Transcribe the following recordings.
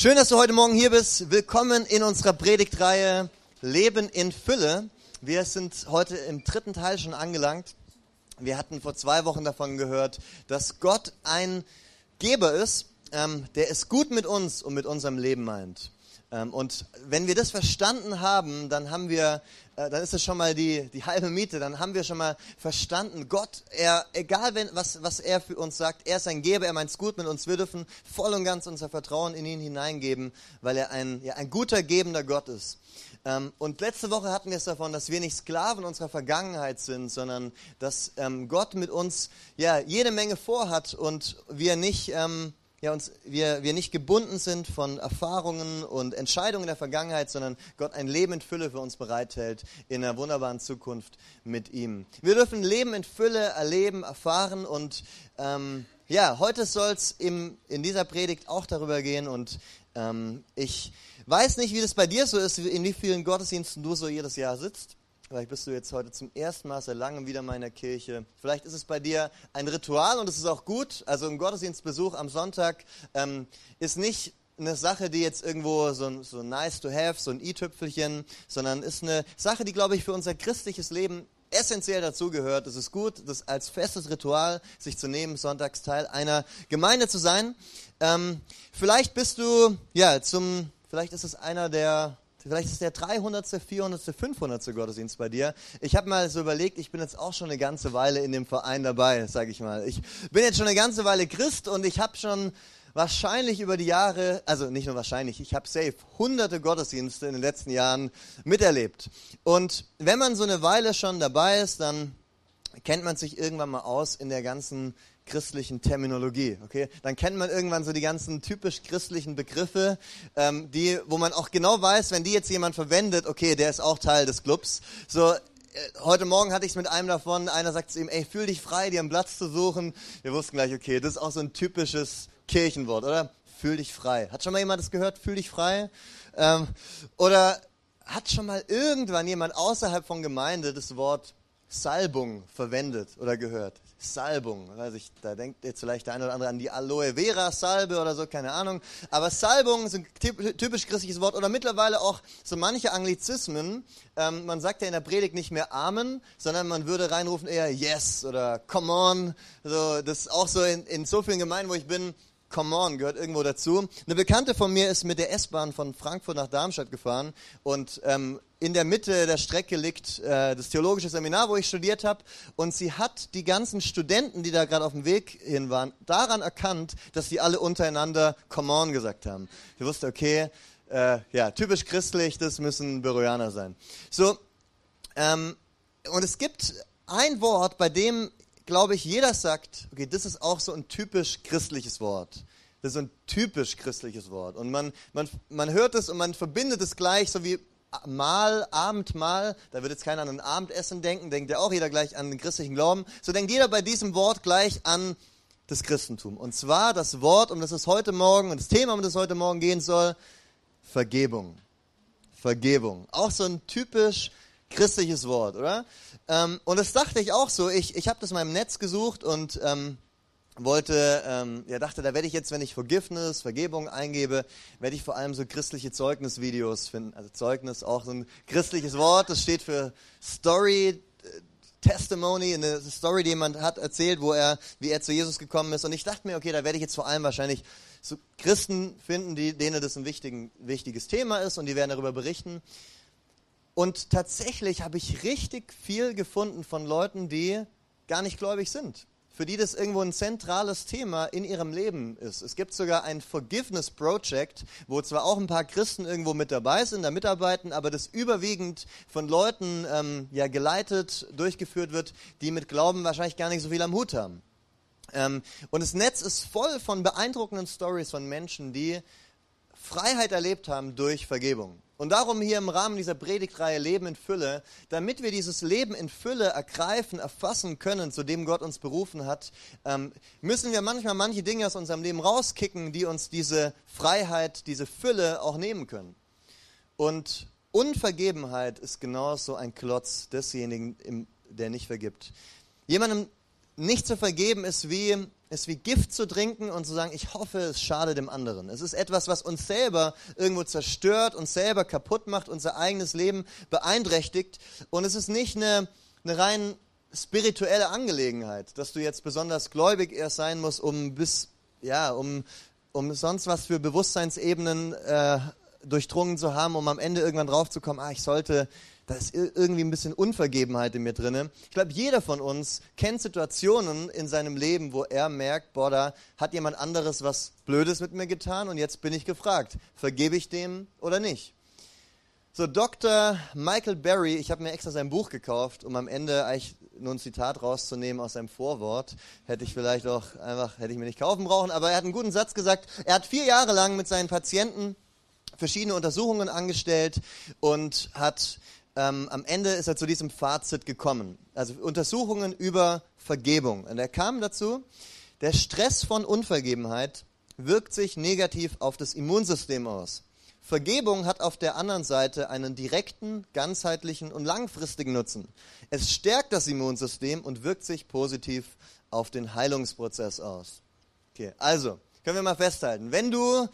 Schön, dass du heute Morgen hier bist. Willkommen in unserer Predigtreihe Leben in Fülle. Wir sind heute im dritten Teil schon angelangt. Wir hatten vor zwei Wochen davon gehört, dass Gott ein Geber ist, ähm, der es gut mit uns und mit unserem Leben meint. Ähm, und wenn wir das verstanden haben, dann haben wir, dann ist es schon mal die, die halbe Miete, dann haben wir schon mal verstanden, Gott, er, egal wenn, was, was er für uns sagt, er ist ein Geber, er meint es gut mit uns, wir dürfen voll und ganz unser Vertrauen in ihn hineingeben, weil er ein, ja, ein guter, gebender Gott ist. Ähm, und letzte Woche hatten wir es davon, dass wir nicht Sklaven unserer Vergangenheit sind, sondern dass ähm, Gott mit uns ja jede Menge vorhat und wir nicht ähm, ja, uns, wir, wir nicht gebunden sind von Erfahrungen und Entscheidungen der Vergangenheit, sondern Gott ein Leben in Fülle für uns bereithält in einer wunderbaren Zukunft mit ihm. Wir dürfen Leben in Fülle erleben, erfahren und ähm, ja, heute soll es in dieser Predigt auch darüber gehen und ähm, ich weiß nicht, wie das bei dir so ist, in wie vielen Gottesdiensten du so jedes Jahr sitzt. Vielleicht bist du jetzt heute zum ersten Mal seit langem wieder mal in der Kirche. Vielleicht ist es bei dir ein Ritual und es ist auch gut. Also ein Gottesdienstbesuch am Sonntag ähm, ist nicht eine Sache, die jetzt irgendwo so, so nice to have, so ein i-Tüpfelchen, sondern ist eine Sache, die, glaube ich, für unser christliches Leben essentiell dazugehört. Es ist gut, das als festes Ritual sich zu nehmen, Sonntagsteil einer Gemeinde zu sein. Ähm, vielleicht bist du, ja, zum, vielleicht ist es einer der Vielleicht ist der 300., 400., 500. Gottesdienst bei dir. Ich habe mal so überlegt, ich bin jetzt auch schon eine ganze Weile in dem Verein dabei, sage ich mal. Ich bin jetzt schon eine ganze Weile Christ und ich habe schon wahrscheinlich über die Jahre, also nicht nur wahrscheinlich, ich habe safe hunderte Gottesdienste in den letzten Jahren miterlebt. Und wenn man so eine Weile schon dabei ist, dann kennt man sich irgendwann mal aus in der ganzen christlichen Terminologie. Okay, dann kennt man irgendwann so die ganzen typisch christlichen Begriffe, ähm, die, wo man auch genau weiß, wenn die jetzt jemand verwendet, okay, der ist auch Teil des Clubs. So äh, heute Morgen hatte ich es mit einem davon. Einer sagt zu ihm, ey, fühl dich frei, dir einen Platz zu suchen. Wir wussten gleich, okay, das ist auch so ein typisches Kirchenwort, oder? Fühl dich frei. Hat schon mal jemand das gehört? Fühl dich frei. Ähm, oder hat schon mal irgendwann jemand außerhalb von Gemeinde das Wort Salbung verwendet oder gehört. Salbung, weiß ich, da denkt jetzt vielleicht der eine oder andere an die Aloe Vera Salbe oder so, keine Ahnung. Aber Salbung ist ein typisch christliches Wort oder mittlerweile auch so manche Anglizismen. Ähm, man sagt ja in der Predigt nicht mehr Amen, sondern man würde reinrufen eher Yes oder Come on. So, das ist auch so in, in so vielen Gemeinden, wo ich bin, Come on, gehört irgendwo dazu. Eine Bekannte von mir ist mit der S-Bahn von Frankfurt nach Darmstadt gefahren und ähm, in der Mitte der Strecke liegt äh, das theologische Seminar, wo ich studiert habe. Und sie hat die ganzen Studenten, die da gerade auf dem Weg hin waren, daran erkannt, dass die alle untereinander Come on gesagt haben. Sie wusste, okay, äh, ja, typisch christlich, das müssen Beroianer sein. So, ähm, und es gibt ein Wort, bei dem glaube ich, jeder sagt, okay, das ist auch so ein typisch christliches Wort. Das ist ein typisch christliches Wort. Und man, man, man hört es und man verbindet es gleich, so wie Mahl, Abendmahl, da wird jetzt keiner an ein Abendessen denken, denkt ja auch jeder gleich an den christlichen Glauben. So denkt jeder bei diesem Wort gleich an das Christentum. Und zwar das Wort, um das es heute Morgen, und das Thema, um das es heute Morgen gehen soll, Vergebung. Vergebung. Auch so ein typisch christliches Wort, oder? Ähm, und das dachte ich auch so. Ich, ich habe das mal im Netz gesucht und ähm, wollte, ähm, ja dachte, da werde ich jetzt, wenn ich Forgiveness, Vergebung eingebe, werde ich vor allem so christliche Zeugnisvideos finden. Also Zeugnis auch so ein christliches Wort, das steht für Story, äh, Testimony, eine Story, die jemand hat erzählt, wo er, wie er zu Jesus gekommen ist. Und ich dachte mir, okay, da werde ich jetzt vor allem wahrscheinlich so Christen finden, die, denen das ein wichtiges Thema ist und die werden darüber berichten. Und tatsächlich habe ich richtig viel gefunden von Leuten, die gar nicht gläubig sind, für die das irgendwo ein zentrales Thema in ihrem Leben ist. Es gibt sogar ein Forgiveness Project, wo zwar auch ein paar Christen irgendwo mit dabei sind, da mitarbeiten, aber das überwiegend von Leuten ähm, ja, geleitet, durchgeführt wird, die mit Glauben wahrscheinlich gar nicht so viel am Hut haben. Ähm, und das Netz ist voll von beeindruckenden Stories von Menschen, die Freiheit erlebt haben durch Vergebung. Und darum hier im Rahmen dieser Predigtreihe Leben in Fülle, damit wir dieses Leben in Fülle ergreifen, erfassen können, zu dem Gott uns berufen hat, ähm, müssen wir manchmal manche Dinge aus unserem Leben rauskicken, die uns diese Freiheit, diese Fülle auch nehmen können. Und Unvergebenheit ist genauso ein Klotz desjenigen, der nicht vergibt. Jemandem nicht zu vergeben ist wie ist wie Gift zu trinken und zu sagen, ich hoffe, es schadet dem anderen. Es ist etwas, was uns selber irgendwo zerstört, uns selber kaputt macht, unser eigenes Leben beeinträchtigt. Und es ist nicht eine, eine rein spirituelle Angelegenheit, dass du jetzt besonders gläubig erst sein musst, um bis, ja, um, um sonst was für Bewusstseinsebenen äh, durchdrungen zu haben, um am Ende irgendwann draufzukommen, ah, ich sollte da ist irgendwie ein bisschen Unvergebenheit in mir drin. Ich glaube, jeder von uns kennt Situationen in seinem Leben, wo er merkt, boah, da hat jemand anderes was Blödes mit mir getan und jetzt bin ich gefragt, vergebe ich dem oder nicht? So, Dr. Michael Berry, ich habe mir extra sein Buch gekauft, um am Ende eigentlich nur ein Zitat rauszunehmen aus seinem Vorwort. Hätte ich vielleicht auch einfach, hätte ich mir nicht kaufen brauchen, aber er hat einen guten Satz gesagt. Er hat vier Jahre lang mit seinen Patienten verschiedene Untersuchungen angestellt und hat ähm, am Ende ist er zu diesem Fazit gekommen. Also Untersuchungen über Vergebung. Und er kam dazu, der Stress von Unvergebenheit wirkt sich negativ auf das Immunsystem aus. Vergebung hat auf der anderen Seite einen direkten, ganzheitlichen und langfristigen Nutzen. Es stärkt das Immunsystem und wirkt sich positiv auf den Heilungsprozess aus. Okay, also können wir mal festhalten, wenn du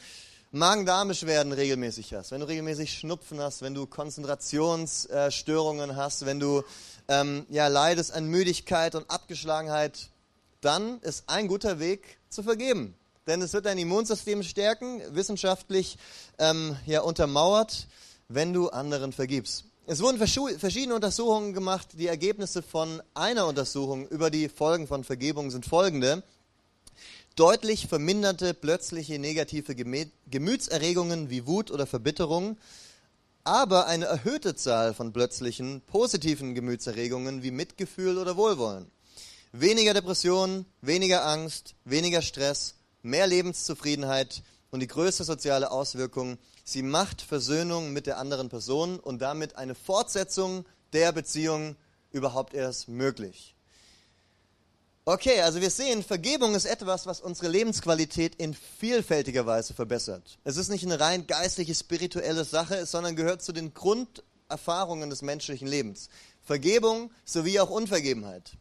Magen-Darm-Beschwerden regelmäßig hast, wenn du regelmäßig Schnupfen hast, wenn du Konzentrationsstörungen hast, wenn du ähm, ja, leidest an Müdigkeit und Abgeschlagenheit, dann ist ein guter Weg zu vergeben. Denn es wird dein Immunsystem stärken, wissenschaftlich ähm, ja, untermauert, wenn du anderen vergibst. Es wurden verschiedene Untersuchungen gemacht. Die Ergebnisse von einer Untersuchung über die Folgen von Vergebung sind folgende deutlich verminderte plötzliche negative Gemütserregungen wie Wut oder Verbitterung, aber eine erhöhte Zahl von plötzlichen positiven Gemütserregungen wie Mitgefühl oder Wohlwollen. Weniger Depressionen, weniger Angst, weniger Stress, mehr Lebenszufriedenheit und die größte soziale Auswirkung, sie macht Versöhnung mit der anderen Person und damit eine Fortsetzung der Beziehung überhaupt erst möglich. Okay, also wir sehen, Vergebung ist etwas, was unsere Lebensqualität in vielfältiger Weise verbessert. Es ist nicht eine rein geistliche, spirituelle Sache, sondern gehört zu den Grunderfahrungen des menschlichen Lebens. Vergebung sowie auch Unvergebenheit.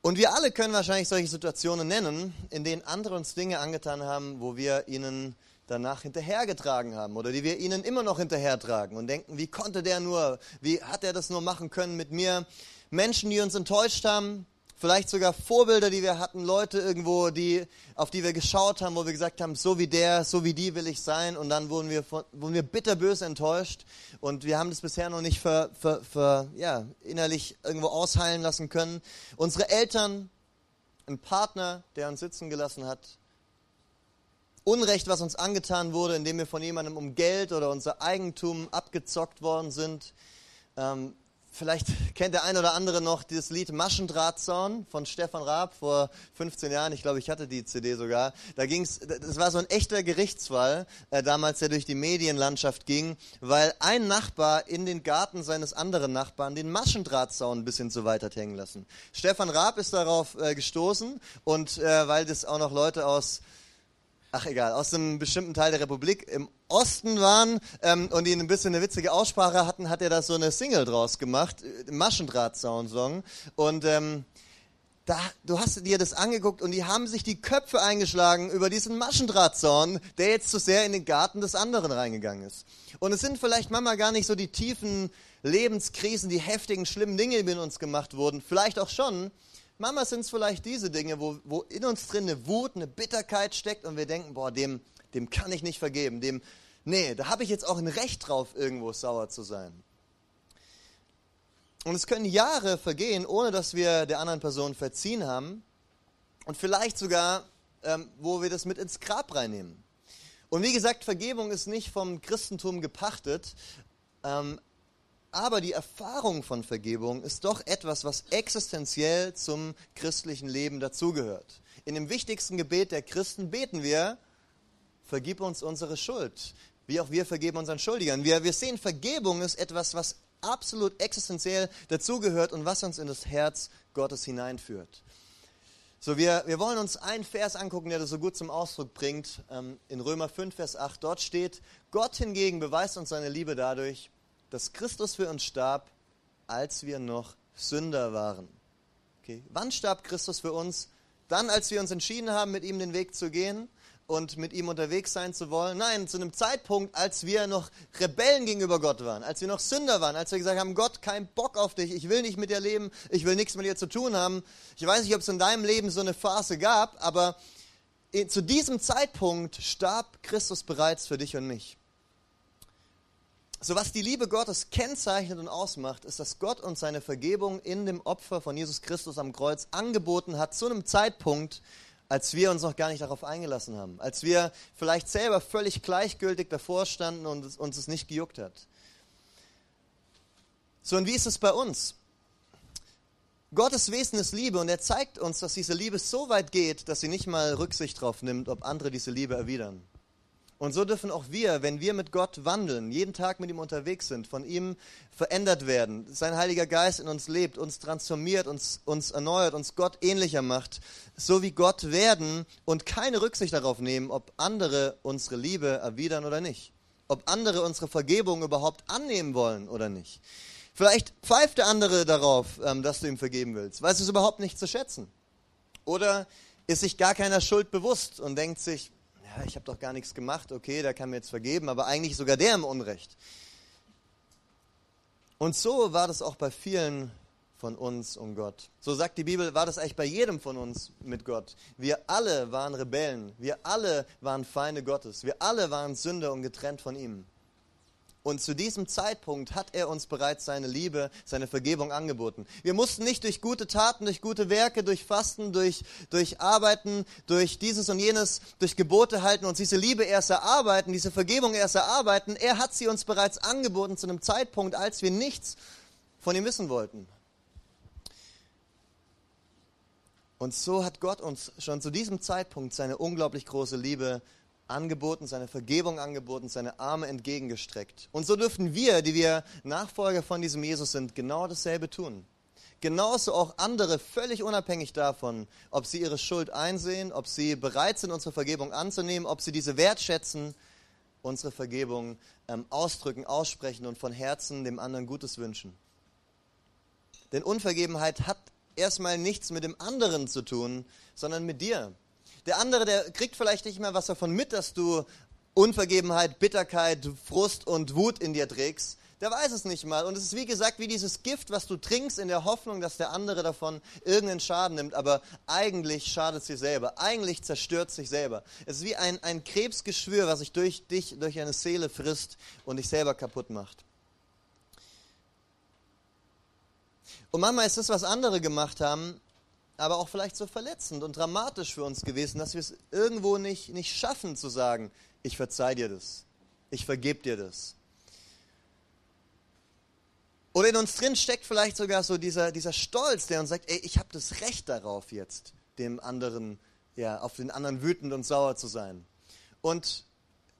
Und wir alle können wahrscheinlich solche Situationen nennen, in denen andere uns Dinge angetan haben, wo wir ihnen danach hinterhergetragen haben oder die wir ihnen immer noch hinterhertragen und denken, wie konnte der nur, wie hat er das nur machen können mit mir? Menschen, die uns enttäuscht haben, vielleicht sogar Vorbilder, die wir hatten, Leute irgendwo, die, auf die wir geschaut haben, wo wir gesagt haben, so wie der, so wie die will ich sein und dann wurden wir, von, wurden wir bitterbös enttäuscht und wir haben das bisher noch nicht für, für, für, ja, innerlich irgendwo ausheilen lassen können. Unsere Eltern, ein Partner, der uns sitzen gelassen hat, Unrecht, was uns angetan wurde, indem wir von jemandem um Geld oder unser Eigentum abgezockt worden sind, ähm, Vielleicht kennt der ein oder andere noch dieses Lied Maschendrahtzaun von Stefan Raab vor 15 Jahren. Ich glaube, ich hatte die CD sogar. Da ging's, das war so ein echter Gerichtsfall äh, damals, der durch die Medienlandschaft ging, weil ein Nachbar in den Garten seines anderen Nachbarn den Maschendrahtzaun ein bisschen zu weit hat hängen lassen. Stefan Raab ist darauf äh, gestoßen und äh, weil das auch noch Leute aus ach egal, aus einem bestimmten Teil der Republik im Osten waren ähm, und die ein bisschen eine witzige Aussprache hatten, hat er da so eine Single draus gemacht, äh, Maschendraht-Sound-Song. Und ähm, da, du hast dir das angeguckt und die haben sich die Köpfe eingeschlagen über diesen Maschendrahtzaun, der jetzt zu sehr in den Garten des anderen reingegangen ist. Und es sind vielleicht manchmal gar nicht so die tiefen Lebenskrisen, die heftigen, schlimmen Dinge, die mit uns gemacht wurden. Vielleicht auch schon, Mama sind es vielleicht diese Dinge, wo, wo in uns drin eine Wut, eine Bitterkeit steckt und wir denken, boah, dem, dem kann ich nicht vergeben. Dem, nee, da habe ich jetzt auch ein Recht drauf, irgendwo sauer zu sein. Und es können Jahre vergehen, ohne dass wir der anderen Person verziehen haben. Und vielleicht sogar, ähm, wo wir das mit ins Grab reinnehmen. Und wie gesagt, Vergebung ist nicht vom Christentum gepachtet, ähm, aber die Erfahrung von Vergebung ist doch etwas, was existenziell zum christlichen Leben dazugehört. In dem wichtigsten Gebet der Christen beten wir, vergib uns unsere Schuld, wie auch wir vergeben unseren Schuldigern. Wir, wir sehen, Vergebung ist etwas, was absolut existenziell dazugehört und was uns in das Herz Gottes hineinführt. So, wir, wir wollen uns einen Vers angucken, der das so gut zum Ausdruck bringt. Ähm, in Römer 5, Vers 8, dort steht, Gott hingegen beweist uns seine Liebe dadurch, dass Christus für uns starb, als wir noch Sünder waren. Okay. Wann starb Christus für uns? Dann, als wir uns entschieden haben, mit ihm den Weg zu gehen und mit ihm unterwegs sein zu wollen. Nein, zu einem Zeitpunkt, als wir noch Rebellen gegenüber Gott waren, als wir noch Sünder waren, als wir gesagt haben, Gott, kein Bock auf dich, ich will nicht mit dir leben, ich will nichts mit dir zu tun haben. Ich weiß nicht, ob es in deinem Leben so eine Phase gab, aber zu diesem Zeitpunkt starb Christus bereits für dich und mich. So was die Liebe Gottes kennzeichnet und ausmacht, ist, dass Gott uns seine Vergebung in dem Opfer von Jesus Christus am Kreuz angeboten hat, zu einem Zeitpunkt, als wir uns noch gar nicht darauf eingelassen haben, als wir vielleicht selber völlig gleichgültig davor standen und uns es nicht gejuckt hat. So, und wie ist es bei uns? Gottes Wesen ist Liebe und er zeigt uns, dass diese Liebe so weit geht, dass sie nicht mal Rücksicht darauf nimmt, ob andere diese Liebe erwidern. Und so dürfen auch wir, wenn wir mit Gott wandeln, jeden Tag mit ihm unterwegs sind, von ihm verändert werden, sein Heiliger Geist in uns lebt, uns transformiert, uns, uns erneuert, uns Gott ähnlicher macht, so wie Gott werden und keine Rücksicht darauf nehmen, ob andere unsere Liebe erwidern oder nicht, ob andere unsere Vergebung überhaupt annehmen wollen oder nicht. Vielleicht pfeift der andere darauf, ähm, dass du ihm vergeben willst, weiß es überhaupt nicht zu schätzen. Oder ist sich gar keiner Schuld bewusst und denkt sich, ich habe doch gar nichts gemacht, okay, der kann mir jetzt vergeben, aber eigentlich sogar der im Unrecht. Und so war das auch bei vielen von uns um Gott. So sagt die Bibel, war das eigentlich bei jedem von uns mit Gott. Wir alle waren Rebellen, wir alle waren Feinde Gottes, wir alle waren Sünder und getrennt von ihm. Und zu diesem Zeitpunkt hat er uns bereits seine Liebe, seine Vergebung angeboten. Wir mussten nicht durch gute Taten, durch gute Werke, durch Fasten, durch, durch Arbeiten, durch dieses und jenes, durch Gebote halten, uns diese Liebe erst erarbeiten, diese Vergebung erst erarbeiten. Er hat sie uns bereits angeboten zu einem Zeitpunkt, als wir nichts von ihm wissen wollten. Und so hat Gott uns schon zu diesem Zeitpunkt seine unglaublich große Liebe angeboten, seine Vergebung angeboten, seine Arme entgegengestreckt. Und so dürfen wir, die wir Nachfolger von diesem Jesus sind, genau dasselbe tun. Genauso auch andere, völlig unabhängig davon, ob sie ihre Schuld einsehen, ob sie bereit sind, unsere Vergebung anzunehmen, ob sie diese wertschätzen, unsere Vergebung ähm, ausdrücken, aussprechen und von Herzen dem anderen Gutes wünschen. Denn Unvergebenheit hat erstmal nichts mit dem anderen zu tun, sondern mit dir. Der andere, der kriegt vielleicht nicht mehr was davon mit, dass du Unvergebenheit, Bitterkeit, Frust und Wut in dir trägst. Der weiß es nicht mal. Und es ist wie gesagt wie dieses Gift, was du trinkst in der Hoffnung, dass der andere davon irgendeinen Schaden nimmt. Aber eigentlich schadet es sich selber. Eigentlich zerstört es sich selber. Es ist wie ein, ein Krebsgeschwür, was sich durch dich, durch eine Seele frisst und dich selber kaputt macht. Und manchmal ist das, was andere gemacht haben, aber auch vielleicht so verletzend und dramatisch für uns gewesen, dass wir es irgendwo nicht, nicht schaffen zu sagen, ich verzeih dir das, ich vergebe dir das. Oder in uns drin steckt vielleicht sogar so dieser, dieser Stolz, der uns sagt, ey, ich habe das Recht darauf jetzt, dem anderen, ja, auf den anderen wütend und sauer zu sein. Und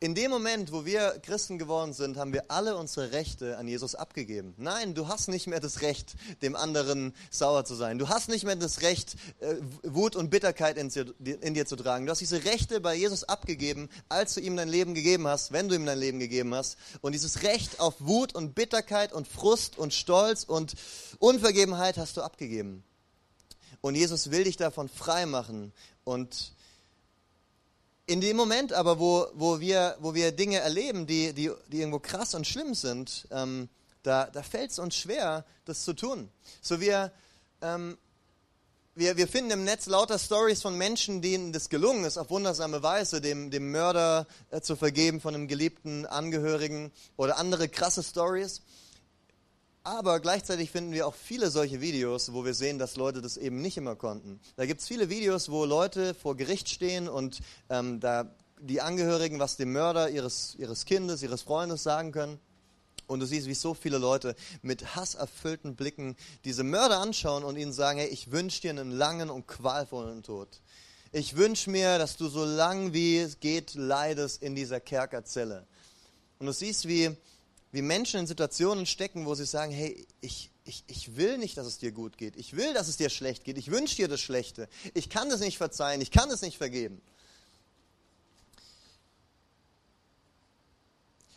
in dem Moment, wo wir Christen geworden sind, haben wir alle unsere Rechte an Jesus abgegeben. Nein, du hast nicht mehr das Recht, dem anderen sauer zu sein. Du hast nicht mehr das Recht, äh, Wut und Bitterkeit in dir zu tragen. Du hast diese Rechte bei Jesus abgegeben, als du ihm dein Leben gegeben hast, wenn du ihm dein Leben gegeben hast. Und dieses Recht auf Wut und Bitterkeit und Frust und Stolz und Unvergebenheit hast du abgegeben. Und Jesus will dich davon frei machen und in dem Moment aber, wo, wo, wir, wo wir Dinge erleben, die, die, die irgendwo krass und schlimm sind, ähm, da, da fällt es uns schwer, das zu tun. So wir, ähm, wir, wir finden im Netz lauter Stories von Menschen, denen das gelungen ist, auf wundersame Weise, dem, dem Mörder äh, zu vergeben von einem geliebten Angehörigen oder andere krasse Stories. Aber gleichzeitig finden wir auch viele solche Videos, wo wir sehen, dass Leute das eben nicht immer konnten. Da gibt es viele Videos, wo Leute vor Gericht stehen und ähm, da die Angehörigen was dem Mörder ihres, ihres Kindes, ihres Freundes sagen können. Und du siehst, wie so viele Leute mit hasserfüllten Blicken diese Mörder anschauen und ihnen sagen, hey, ich wünsche dir einen langen und qualvollen Tod. Ich wünsche mir, dass du so lang wie es geht leidest in dieser Kerkerzelle. Und du siehst, wie wie Menschen in Situationen stecken, wo sie sagen, hey, ich, ich, ich will nicht, dass es dir gut geht. Ich will, dass es dir schlecht geht. Ich wünsche dir das Schlechte. Ich kann das nicht verzeihen. Ich kann es nicht vergeben.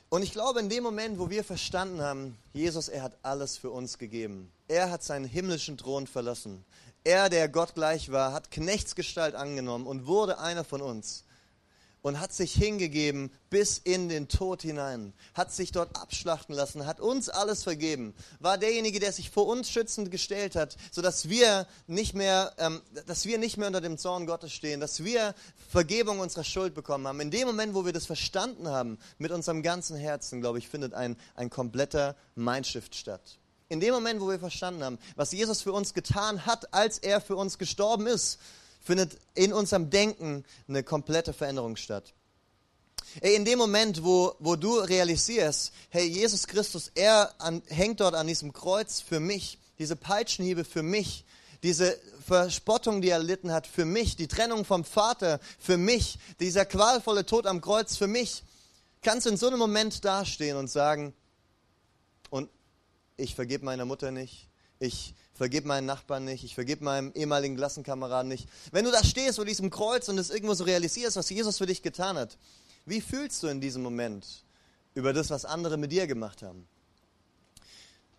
Und ich glaube, in dem Moment, wo wir verstanden haben, Jesus, er hat alles für uns gegeben. Er hat seinen himmlischen Thron verlassen. Er, der Gott gleich war, hat Knechtsgestalt angenommen und wurde einer von uns und hat sich hingegeben bis in den Tod hinein, hat sich dort abschlachten lassen, hat uns alles vergeben, war derjenige, der sich vor uns schützend gestellt hat, sodass wir nicht mehr, ähm, dass wir nicht mehr unter dem Zorn Gottes stehen, dass wir Vergebung unserer Schuld bekommen haben. In dem Moment, wo wir das verstanden haben, mit unserem ganzen Herzen, glaube ich, findet ein, ein kompletter Mindshift statt. In dem Moment, wo wir verstanden haben, was Jesus für uns getan hat, als er für uns gestorben ist, findet in unserem Denken eine komplette Veränderung statt. Ey, in dem Moment, wo, wo du realisierst, hey, Jesus Christus, er an, hängt dort an diesem Kreuz für mich, diese Peitschenhiebe für mich, diese Verspottung, die er erlitten hat, für mich, die Trennung vom Vater für mich, dieser qualvolle Tod am Kreuz für mich, kannst du in so einem Moment dastehen und sagen, und ich vergebe meiner Mutter nicht, ich vergib meinen Nachbarn nicht, ich vergib meinem ehemaligen Klassenkameraden nicht. Wenn du da stehst vor diesem Kreuz und es irgendwo so realisierst, was Jesus für dich getan hat, wie fühlst du in diesem Moment über das, was andere mit dir gemacht haben?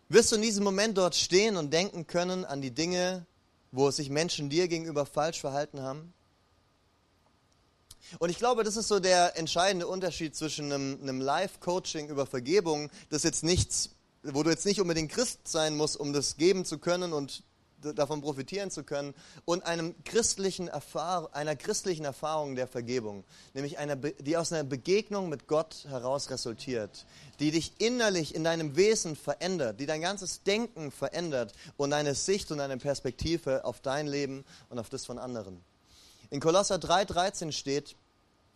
Wirst du in diesem Moment dort stehen und denken können an die Dinge, wo sich Menschen dir gegenüber falsch verhalten haben? Und ich glaube, das ist so der entscheidende Unterschied zwischen einem, einem Live-Coaching über Vergebung, das jetzt nichts wo du jetzt nicht unbedingt Christ sein musst, um das geben zu können und davon profitieren zu können, und einem christlichen einer christlichen Erfahrung der Vergebung, nämlich einer, die aus einer Begegnung mit Gott heraus resultiert, die dich innerlich in deinem Wesen verändert, die dein ganzes Denken verändert und deine Sicht und deine Perspektive auf dein Leben und auf das von anderen. In Kolosser 3,13 steht,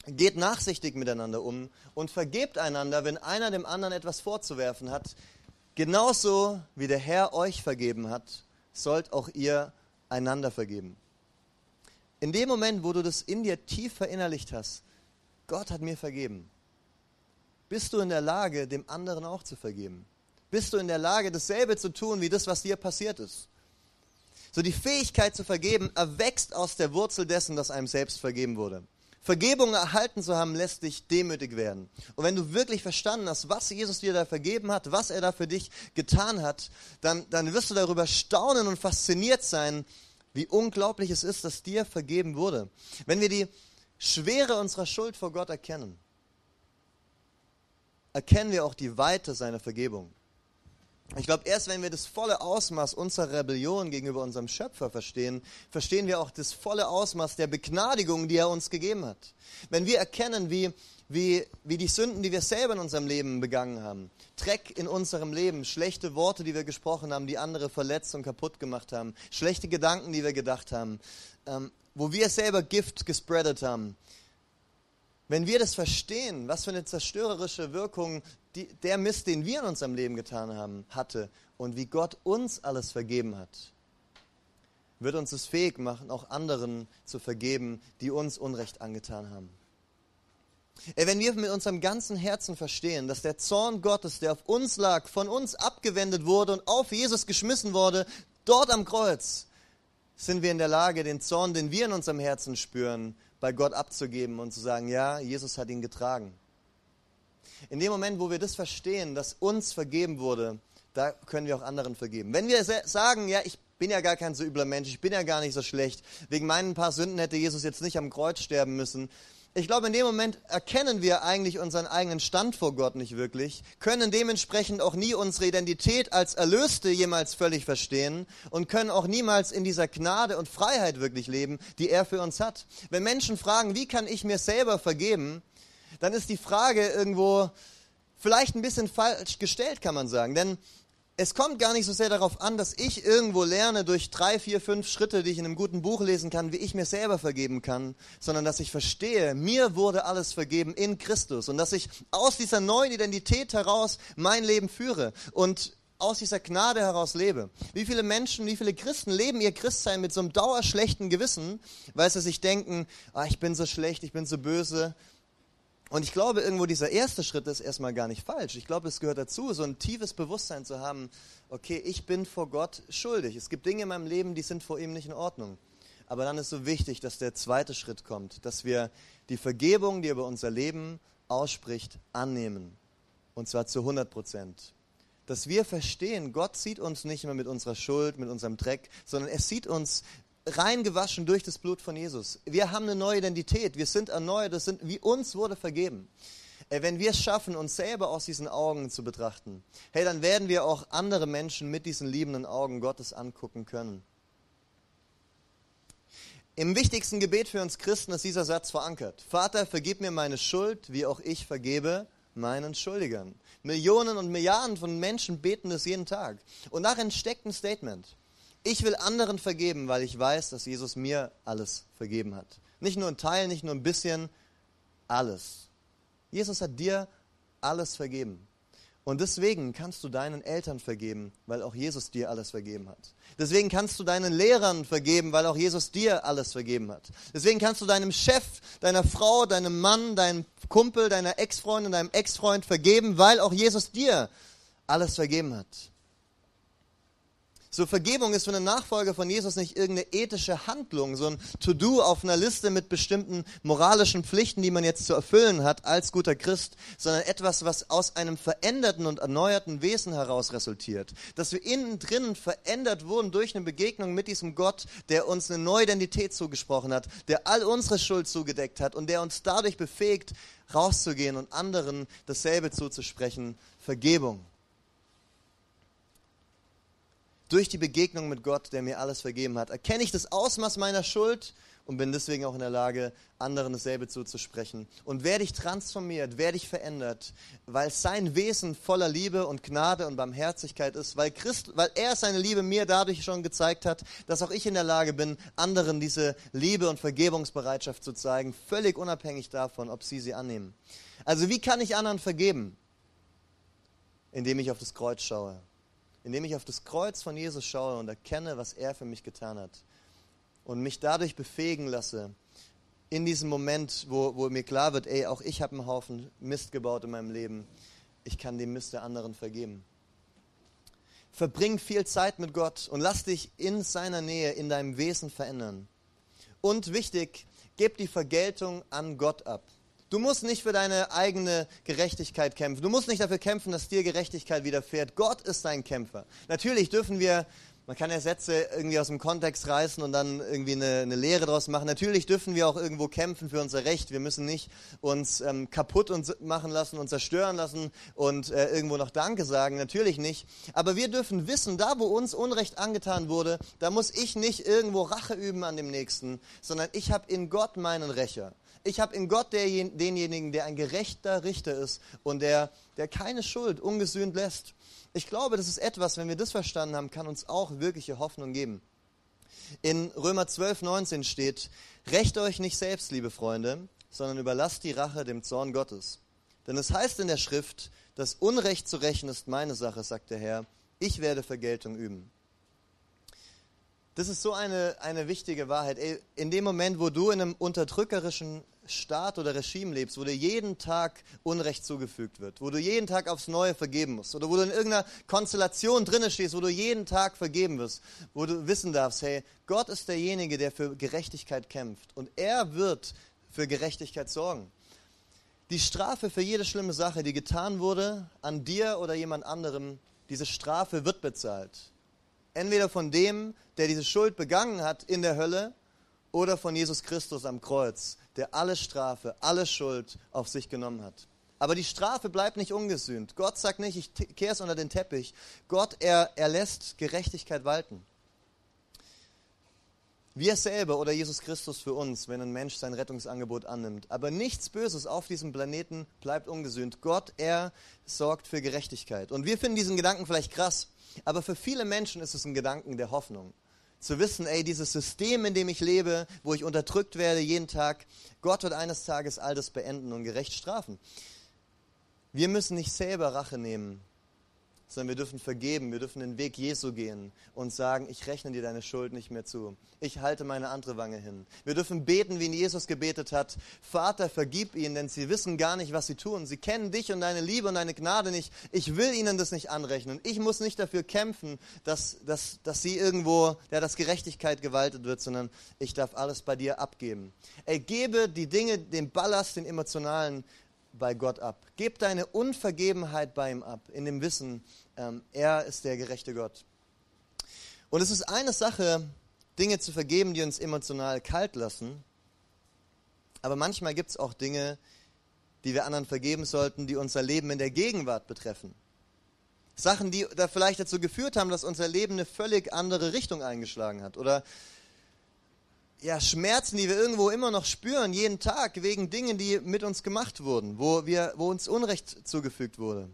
Geht nachsichtig miteinander um und vergebt einander, wenn einer dem anderen etwas vorzuwerfen hat. Genauso wie der Herr euch vergeben hat, sollt auch ihr einander vergeben. In dem Moment, wo du das in dir tief verinnerlicht hast, Gott hat mir vergeben, bist du in der Lage, dem anderen auch zu vergeben. Bist du in der Lage, dasselbe zu tun, wie das, was dir passiert ist. So die Fähigkeit zu vergeben erwächst aus der Wurzel dessen, dass einem selbst vergeben wurde. Vergebung erhalten zu haben, lässt dich demütig werden. Und wenn du wirklich verstanden hast, was Jesus dir da vergeben hat, was er da für dich getan hat, dann, dann wirst du darüber staunen und fasziniert sein, wie unglaublich es ist, dass dir vergeben wurde. Wenn wir die Schwere unserer Schuld vor Gott erkennen, erkennen wir auch die Weite seiner Vergebung. Ich glaube, erst wenn wir das volle Ausmaß unserer Rebellion gegenüber unserem Schöpfer verstehen, verstehen wir auch das volle Ausmaß der Begnadigung, die er uns gegeben hat. Wenn wir erkennen, wie, wie, wie die Sünden, die wir selber in unserem Leben begangen haben, Dreck in unserem Leben, schlechte Worte, die wir gesprochen haben, die andere verletzt und kaputt gemacht haben, schlechte Gedanken, die wir gedacht haben, ähm, wo wir selber Gift gespreadet haben, wenn wir das verstehen, was für eine zerstörerische Wirkung die, der Mist, den wir in unserem Leben getan haben, hatte und wie Gott uns alles vergeben hat, wird uns es fähig machen, auch anderen zu vergeben, die uns Unrecht angetan haben. Wenn wir mit unserem ganzen Herzen verstehen, dass der Zorn Gottes, der auf uns lag, von uns abgewendet wurde und auf Jesus geschmissen wurde, dort am Kreuz, sind wir in der Lage, den Zorn, den wir in unserem Herzen spüren, bei Gott abzugeben und zu sagen, ja, Jesus hat ihn getragen. In dem Moment, wo wir das verstehen, dass uns vergeben wurde, da können wir auch anderen vergeben. Wenn wir sagen, ja, ich bin ja gar kein so übler Mensch, ich bin ja gar nicht so schlecht, wegen meinen paar Sünden hätte Jesus jetzt nicht am Kreuz sterben müssen. Ich glaube, in dem Moment erkennen wir eigentlich unseren eigenen Stand vor Gott nicht wirklich, können dementsprechend auch nie unsere Identität als Erlöste jemals völlig verstehen und können auch niemals in dieser Gnade und Freiheit wirklich leben, die er für uns hat. Wenn Menschen fragen, wie kann ich mir selber vergeben, dann ist die Frage irgendwo vielleicht ein bisschen falsch gestellt, kann man sagen. Denn es kommt gar nicht so sehr darauf an, dass ich irgendwo lerne durch drei, vier, fünf Schritte, die ich in einem guten Buch lesen kann, wie ich mir selber vergeben kann, sondern dass ich verstehe, mir wurde alles vergeben in Christus und dass ich aus dieser neuen Identität heraus mein Leben führe und aus dieser Gnade heraus lebe. Wie viele Menschen, wie viele Christen leben ihr Christsein mit so einem dauerschlechten Gewissen, weil sie sich denken, ah, ich bin so schlecht, ich bin so böse, und ich glaube, irgendwo dieser erste Schritt ist erstmal gar nicht falsch. Ich glaube, es gehört dazu, so ein tiefes Bewusstsein zu haben, okay, ich bin vor Gott schuldig. Es gibt Dinge in meinem Leben, die sind vor ihm nicht in Ordnung. Aber dann ist so wichtig, dass der zweite Schritt kommt, dass wir die Vergebung, die er über unser Leben ausspricht, annehmen. Und zwar zu 100 Prozent. Dass wir verstehen, Gott sieht uns nicht mehr mit unserer Schuld, mit unserem Dreck, sondern er sieht uns reingewaschen durch das Blut von Jesus. Wir haben eine neue Identität, wir sind erneuert, das sind, wie uns wurde vergeben. Äh, wenn wir es schaffen, uns selber aus diesen Augen zu betrachten, hey, dann werden wir auch andere Menschen mit diesen liebenden Augen Gottes angucken können. Im wichtigsten Gebet für uns Christen ist dieser Satz verankert. Vater, vergib mir meine Schuld, wie auch ich vergebe meinen Schuldigern. Millionen und Milliarden von Menschen beten das jeden Tag. Und darin steckt ein Statement. Ich will anderen vergeben, weil ich weiß, dass Jesus mir alles vergeben hat. Nicht nur ein Teil, nicht nur ein bisschen, alles. Jesus hat dir alles vergeben. Und deswegen kannst du deinen Eltern vergeben, weil auch Jesus dir alles vergeben hat. Deswegen kannst du deinen Lehrern vergeben, weil auch Jesus dir alles vergeben hat. Deswegen kannst du deinem Chef, deiner Frau, deinem Mann, deinem Kumpel, deiner Ex-Freundin, deinem Ex-Freund vergeben, weil auch Jesus dir alles vergeben hat. So Vergebung ist für einen Nachfolger von Jesus nicht irgendeine ethische Handlung, so ein To-Do auf einer Liste mit bestimmten moralischen Pflichten, die man jetzt zu erfüllen hat als guter Christ, sondern etwas, was aus einem veränderten und erneuerten Wesen heraus resultiert. Dass wir innen drinnen verändert wurden durch eine Begegnung mit diesem Gott, der uns eine neue Identität zugesprochen hat, der all unsere Schuld zugedeckt hat und der uns dadurch befähigt, rauszugehen und anderen dasselbe zuzusprechen. Vergebung durch die Begegnung mit Gott, der mir alles vergeben hat, erkenne ich das Ausmaß meiner Schuld und bin deswegen auch in der Lage, anderen dasselbe zuzusprechen. Und werde ich transformiert, werde ich verändert, weil sein Wesen voller Liebe und Gnade und Barmherzigkeit ist, weil, Christ, weil er seine Liebe mir dadurch schon gezeigt hat, dass auch ich in der Lage bin, anderen diese Liebe und Vergebungsbereitschaft zu zeigen, völlig unabhängig davon, ob sie sie annehmen. Also wie kann ich anderen vergeben? Indem ich auf das Kreuz schaue indem ich auf das Kreuz von Jesus schaue und erkenne, was er für mich getan hat und mich dadurch befähigen lasse, in diesem Moment, wo, wo mir klar wird, ey, auch ich habe einen Haufen Mist gebaut in meinem Leben, ich kann den Mist der anderen vergeben. Verbring viel Zeit mit Gott und lass dich in seiner Nähe, in deinem Wesen verändern. Und wichtig, gib die Vergeltung an Gott ab. Du musst nicht für deine eigene Gerechtigkeit kämpfen. Du musst nicht dafür kämpfen, dass dir Gerechtigkeit widerfährt. Gott ist dein Kämpfer. Natürlich dürfen wir, man kann ja Sätze irgendwie aus dem Kontext reißen und dann irgendwie eine, eine Lehre daraus machen. Natürlich dürfen wir auch irgendwo kämpfen für unser Recht. Wir müssen nicht uns ähm, kaputt uns machen lassen und zerstören lassen und äh, irgendwo noch Danke sagen. Natürlich nicht. Aber wir dürfen wissen, da wo uns Unrecht angetan wurde, da muss ich nicht irgendwo Rache üben an dem Nächsten, sondern ich habe in Gott meinen Rächer. Ich habe in Gott denjenigen, der ein gerechter Richter ist und der, der keine Schuld ungesühnt lässt. Ich glaube, das ist etwas, wenn wir das verstanden haben, kann uns auch wirkliche Hoffnung geben. In Römer 12, 19 steht, Recht euch nicht selbst, liebe Freunde, sondern überlasst die Rache dem Zorn Gottes. Denn es heißt in der Schrift, das Unrecht zu rächen ist meine Sache, sagt der Herr. Ich werde Vergeltung üben. Das ist so eine, eine wichtige Wahrheit. In dem Moment, wo du in einem unterdrückerischen Staat oder Regime lebst, wo dir jeden Tag Unrecht zugefügt wird, wo du jeden Tag aufs Neue vergeben musst oder wo du in irgendeiner Konstellation drinne stehst, wo du jeden Tag vergeben wirst, wo du wissen darfst, hey, Gott ist derjenige, der für Gerechtigkeit kämpft und er wird für Gerechtigkeit sorgen. Die Strafe für jede schlimme Sache, die getan wurde, an dir oder jemand anderem, diese Strafe wird bezahlt. Entweder von dem, der diese Schuld begangen hat in der Hölle, oder von Jesus Christus am Kreuz, der alle Strafe, alle Schuld auf sich genommen hat. Aber die Strafe bleibt nicht ungesühnt. Gott sagt nicht, ich kehre es unter den Teppich. Gott, er, er lässt Gerechtigkeit walten. Wir selber oder Jesus Christus für uns, wenn ein Mensch sein Rettungsangebot annimmt. Aber nichts Böses auf diesem Planeten bleibt ungesühnt. Gott, er sorgt für Gerechtigkeit. Und wir finden diesen Gedanken vielleicht krass, aber für viele Menschen ist es ein Gedanken der Hoffnung zu wissen, ey, dieses System, in dem ich lebe, wo ich unterdrückt werde jeden Tag, Gott wird eines Tages all das beenden und gerecht strafen. Wir müssen nicht selber Rache nehmen, sondern wir dürfen vergeben, wir dürfen den Weg Jesu gehen und sagen, ich rechne dir deine Schuld nicht mehr zu. Ich halte meine andere Wange hin. Wir dürfen beten, wie ihn Jesus gebetet hat. Vater, vergib ihnen, denn sie wissen gar nicht, was sie tun. Sie kennen dich und deine Liebe und deine Gnade nicht. Ich will ihnen das nicht anrechnen. Ich muss nicht dafür kämpfen, dass, dass, dass sie irgendwo, ja, dass Gerechtigkeit gewaltet wird, sondern ich darf alles bei dir abgeben. Er gebe die Dinge, den Ballast, den emotionalen, bei Gott ab. Gib deine Unvergebenheit bei ihm ab, in dem Wissen, ähm, er ist der gerechte Gott. Und es ist eine Sache, Dinge zu vergeben, die uns emotional kalt lassen. Aber manchmal gibt es auch Dinge, die wir anderen vergeben sollten, die unser Leben in der Gegenwart betreffen. Sachen, die da vielleicht dazu geführt haben, dass unser Leben eine völlig andere Richtung eingeschlagen hat. Oder ja, Schmerzen, die wir irgendwo immer noch spüren, jeden Tag, wegen Dingen, die mit uns gemacht wurden, wo, wir, wo uns Unrecht zugefügt wurde.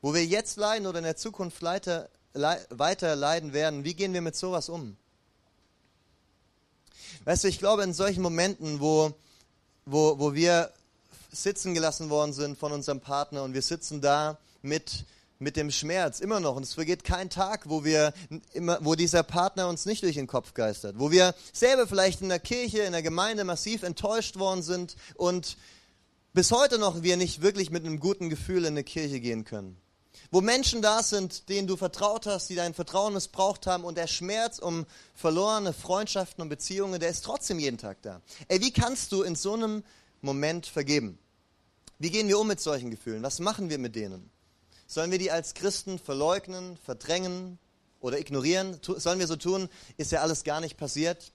Wo wir jetzt leiden oder in der Zukunft weiter, weiter leiden werden. Wie gehen wir mit sowas um? Weißt du, ich glaube, in solchen Momenten, wo, wo, wo wir sitzen gelassen worden sind von unserem Partner und wir sitzen da mit mit dem Schmerz immer noch. Und es vergeht kein Tag, wo wir immer, wo dieser Partner uns nicht durch den Kopf geistert, wo wir selber vielleicht in der Kirche, in der Gemeinde massiv enttäuscht worden sind und bis heute noch wir nicht wirklich mit einem guten Gefühl in eine Kirche gehen können. Wo Menschen da sind, denen du vertraut hast, die dein Vertrauen missbraucht haben und der Schmerz um verlorene Freundschaften und Beziehungen, der ist trotzdem jeden Tag da. Ey, wie kannst du in so einem Moment vergeben? Wie gehen wir um mit solchen Gefühlen? Was machen wir mit denen? Sollen wir die als Christen verleugnen, verdrängen oder ignorieren? Sollen wir so tun, ist ja alles gar nicht passiert?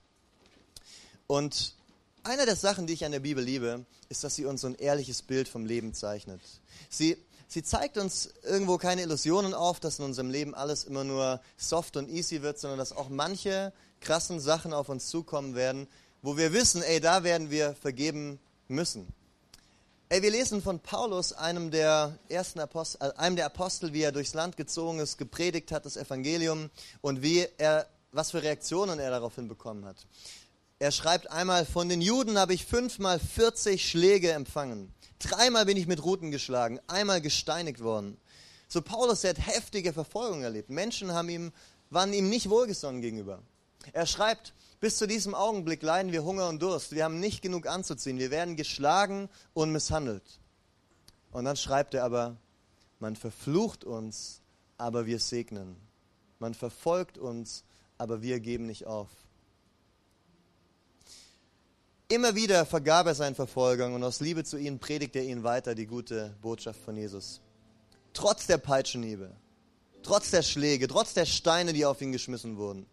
Und eine der Sachen, die ich an der Bibel liebe, ist, dass sie uns so ein ehrliches Bild vom Leben zeichnet. Sie, sie zeigt uns irgendwo keine Illusionen auf, dass in unserem Leben alles immer nur soft und easy wird, sondern dass auch manche krassen Sachen auf uns zukommen werden, wo wir wissen, ey, da werden wir vergeben müssen. Ey, wir lesen von Paulus, einem der ersten Apostel, äh, einem der Apostel, wie er durchs Land gezogen ist, gepredigt hat, das Evangelium und wie er, was für Reaktionen er daraufhin bekommen hat. Er schreibt einmal, von den Juden habe ich fünfmal 40 Schläge empfangen. Dreimal bin ich mit Ruten geschlagen, einmal gesteinigt worden. So Paulus, der hat heftige Verfolgung erlebt. Menschen haben ihm, waren ihm nicht wohlgesonnen gegenüber. Er schreibt, bis zu diesem Augenblick leiden wir Hunger und Durst. Wir haben nicht genug anzuziehen. Wir werden geschlagen und misshandelt. Und dann schreibt er aber, man verflucht uns, aber wir segnen. Man verfolgt uns, aber wir geben nicht auf. Immer wieder vergab er seinen Verfolgern und aus Liebe zu ihnen predigt er ihnen weiter die gute Botschaft von Jesus. Trotz der Peitschenhiebe, trotz der Schläge, trotz der Steine, die auf ihn geschmissen wurden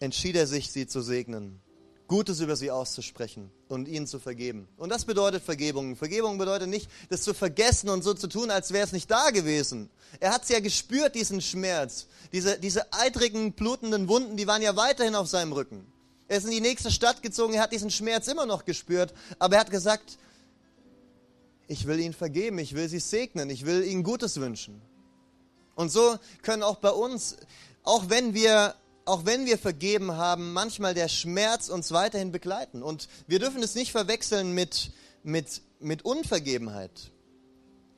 entschied er sich, sie zu segnen, Gutes über sie auszusprechen und ihnen zu vergeben. Und das bedeutet Vergebung. Vergebung bedeutet nicht, das zu vergessen und so zu tun, als wäre es nicht da gewesen. Er hat es ja gespürt, diesen Schmerz. Diese, diese eitrigen, blutenden Wunden, die waren ja weiterhin auf seinem Rücken. Er ist in die nächste Stadt gezogen, er hat diesen Schmerz immer noch gespürt, aber er hat gesagt, ich will ihnen vergeben, ich will sie segnen, ich will ihnen Gutes wünschen. Und so können auch bei uns, auch wenn wir auch wenn wir vergeben haben, manchmal der Schmerz uns weiterhin begleiten. Und wir dürfen es nicht verwechseln mit, mit, mit Unvergebenheit.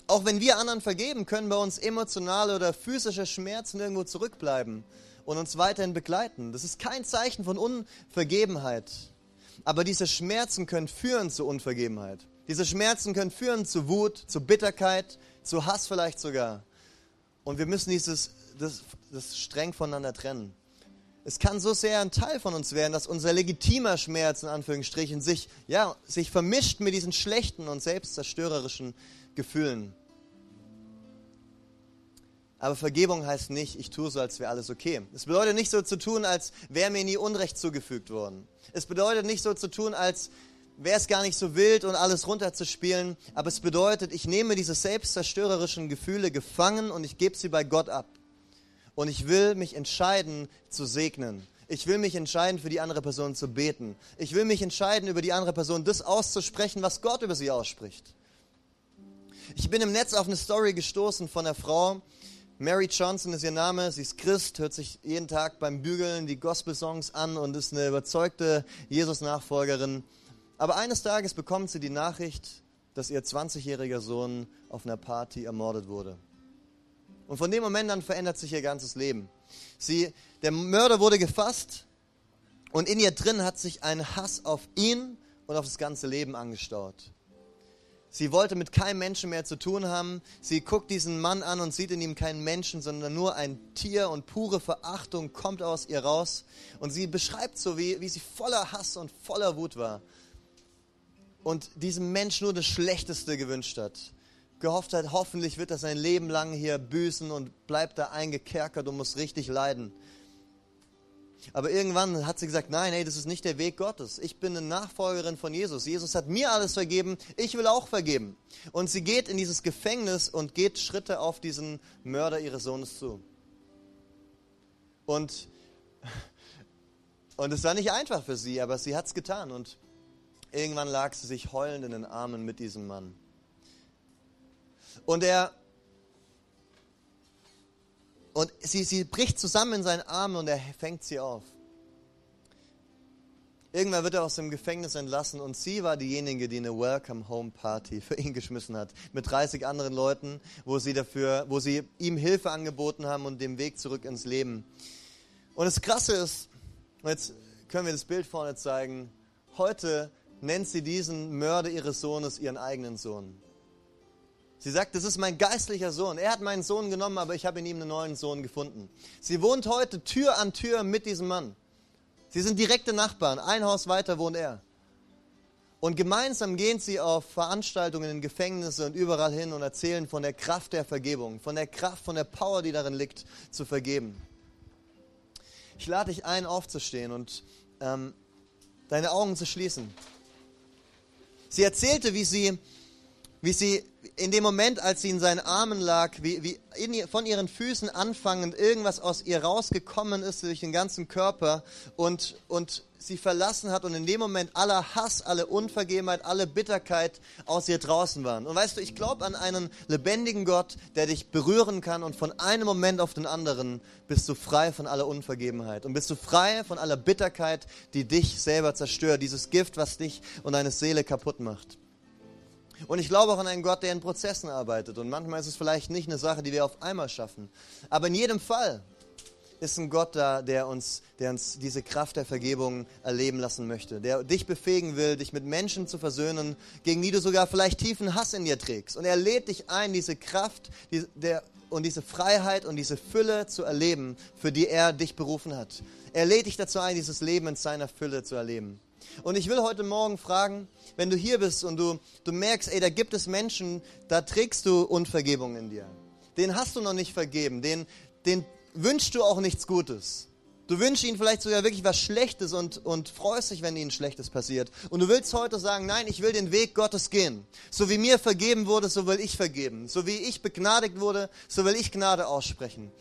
Auch wenn wir anderen vergeben, können bei uns emotionale oder physische Schmerzen irgendwo zurückbleiben und uns weiterhin begleiten. Das ist kein Zeichen von Unvergebenheit. Aber diese Schmerzen können führen zu Unvergebenheit. Diese Schmerzen können führen zu Wut, zu Bitterkeit, zu Hass vielleicht sogar. Und wir müssen dieses, das, das streng voneinander trennen. Es kann so sehr ein Teil von uns werden, dass unser legitimer Schmerz in Anführungsstrichen sich, ja, sich vermischt mit diesen schlechten und selbstzerstörerischen Gefühlen. Aber Vergebung heißt nicht, ich tue so, als wäre alles okay. Es bedeutet nicht so zu tun, als wäre mir nie Unrecht zugefügt worden. Es bedeutet nicht so zu tun, als wäre es gar nicht so wild und alles runterzuspielen. Aber es bedeutet, ich nehme diese selbstzerstörerischen Gefühle gefangen und ich gebe sie bei Gott ab. Und ich will mich entscheiden zu segnen. Ich will mich entscheiden, für die andere Person zu beten. Ich will mich entscheiden, über die andere Person das auszusprechen, was Gott über sie ausspricht. Ich bin im Netz auf eine Story gestoßen von einer Frau. Mary Johnson ist ihr Name. Sie ist Christ, hört sich jeden Tag beim Bügeln die Gospel-Songs an und ist eine überzeugte Jesus-Nachfolgerin. Aber eines Tages bekommt sie die Nachricht, dass ihr 20-jähriger Sohn auf einer Party ermordet wurde. Und von dem Moment an verändert sich ihr ganzes Leben. Sie, der Mörder wurde gefasst und in ihr drin hat sich ein Hass auf ihn und auf das ganze Leben angestaut. Sie wollte mit keinem Menschen mehr zu tun haben. Sie guckt diesen Mann an und sieht in ihm keinen Menschen, sondern nur ein Tier und pure Verachtung kommt aus ihr raus. Und sie beschreibt so, wie, wie sie voller Hass und voller Wut war. und diesem Mensch nur das Schlechteste gewünscht hat. Gehofft hat, hoffentlich wird er sein Leben lang hier büßen und bleibt da eingekerkert und muss richtig leiden. Aber irgendwann hat sie gesagt, nein, hey, das ist nicht der Weg Gottes. Ich bin eine Nachfolgerin von Jesus. Jesus hat mir alles vergeben, ich will auch vergeben. Und sie geht in dieses Gefängnis und geht Schritte auf diesen Mörder ihres Sohnes zu. Und, und es war nicht einfach für sie, aber sie hat es getan. Und irgendwann lag sie sich heulend in den Armen mit diesem Mann. Und er und sie, sie bricht zusammen in seinen Armen und er fängt sie auf. Irgendwann wird er aus dem Gefängnis entlassen und sie war diejenige, die eine Welcome Home Party für ihn geschmissen hat. Mit 30 anderen Leuten, wo sie, dafür, wo sie ihm Hilfe angeboten haben und den Weg zurück ins Leben. Und das Krasse ist, jetzt können wir das Bild vorne zeigen, heute nennt sie diesen Mörder ihres Sohnes ihren eigenen Sohn. Sie sagt, das ist mein geistlicher Sohn. Er hat meinen Sohn genommen, aber ich habe in ihm einen neuen Sohn gefunden. Sie wohnt heute Tür an Tür mit diesem Mann. Sie sind direkte Nachbarn. Ein Haus weiter wohnt er. Und gemeinsam gehen sie auf Veranstaltungen in Gefängnisse und überall hin und erzählen von der Kraft der Vergebung, von der Kraft, von der Power, die darin liegt, zu vergeben. Ich lade dich ein, aufzustehen und ähm, deine Augen zu schließen. Sie erzählte, wie sie wie sie in dem Moment, als sie in seinen Armen lag, wie, wie in, von ihren Füßen anfangend irgendwas aus ihr rausgekommen ist durch den ganzen Körper und, und sie verlassen hat und in dem Moment aller Hass, alle Unvergebenheit, alle Bitterkeit aus ihr draußen waren. Und weißt du, ich glaube an einen lebendigen Gott, der dich berühren kann und von einem Moment auf den anderen bist du frei von aller Unvergebenheit und bist du frei von aller Bitterkeit, die dich selber zerstört, dieses Gift, was dich und deine Seele kaputt macht. Und ich glaube auch an einen Gott, der in Prozessen arbeitet. Und manchmal ist es vielleicht nicht eine Sache, die wir auf einmal schaffen. Aber in jedem Fall ist ein Gott da, der uns, der uns diese Kraft der Vergebung erleben lassen möchte, der dich befähigen will, dich mit Menschen zu versöhnen, gegen die du sogar vielleicht tiefen Hass in dir trägst. Und er lädt dich ein, diese Kraft die, der, und diese Freiheit und diese Fülle zu erleben, für die er dich berufen hat. Er lädt dich dazu ein, dieses Leben in seiner Fülle zu erleben. Und ich will heute Morgen fragen, wenn du hier bist und du, du merkst, ey, da gibt es Menschen, da trägst du Unvergebung in dir. Den hast du noch nicht vergeben, den, den wünschst du auch nichts Gutes. Du wünschst ihnen vielleicht sogar wirklich was Schlechtes und, und freust dich, wenn ihnen Schlechtes passiert. Und du willst heute sagen, nein, ich will den Weg Gottes gehen. So wie mir vergeben wurde, so will ich vergeben. So wie ich begnadigt wurde, so will ich Gnade aussprechen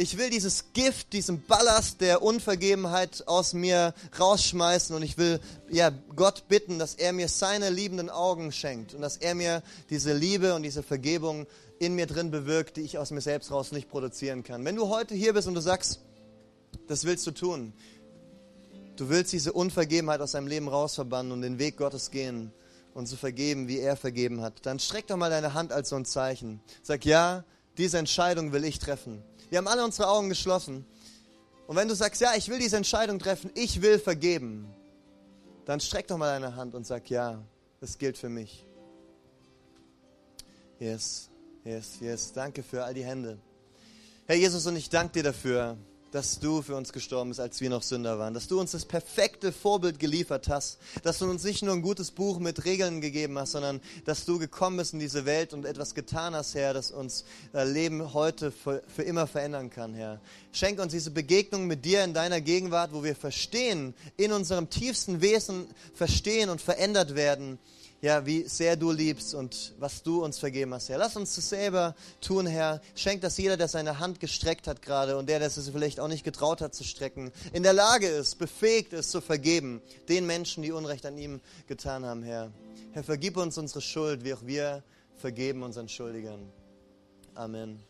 ich will dieses Gift, diesen Ballast der Unvergebenheit aus mir rausschmeißen und ich will ja, Gott bitten, dass er mir seine liebenden Augen schenkt und dass er mir diese Liebe und diese Vergebung in mir drin bewirkt, die ich aus mir selbst raus nicht produzieren kann. Wenn du heute hier bist und du sagst, das willst du tun, du willst diese Unvergebenheit aus deinem Leben rausverbannen und den Weg Gottes gehen und zu vergeben, wie er vergeben hat, dann streck doch mal deine Hand als so ein Zeichen. Sag, ja, diese Entscheidung will ich treffen. Wir haben alle unsere Augen geschlossen. Und wenn du sagst, ja, ich will diese Entscheidung treffen, ich will vergeben, dann streck doch mal deine Hand und sag, ja, das gilt für mich. Yes, yes, yes. Danke für all die Hände. Herr Jesus, und ich danke dir dafür, dass du für uns gestorben bist, als wir noch Sünder waren, dass du uns das perfekte Vorbild geliefert hast, dass du uns nicht nur ein gutes Buch mit Regeln gegeben hast, sondern dass du gekommen bist in diese Welt und etwas getan hast, Herr, das uns äh, Leben heute für, immer verändern kann, Herr. Schenk uns diese Begegnung mit dir in deiner Gegenwart, wo wir verstehen, in unserem tiefsten Wesen verstehen und verändert werden, ja, wie sehr du liebst und was du uns vergeben hast, Herr. Lass uns das selber tun, Herr. Schenk, dass jeder, der seine Hand gestreckt hat gerade und der, der es vielleicht auch nicht getraut hat zu strecken, in der Lage ist, befähigt ist zu vergeben, den Menschen, die Unrecht an ihm getan haben, Herr. Herr, vergib uns unsere Schuld, wie auch wir vergeben unseren Schuldigern. Amen.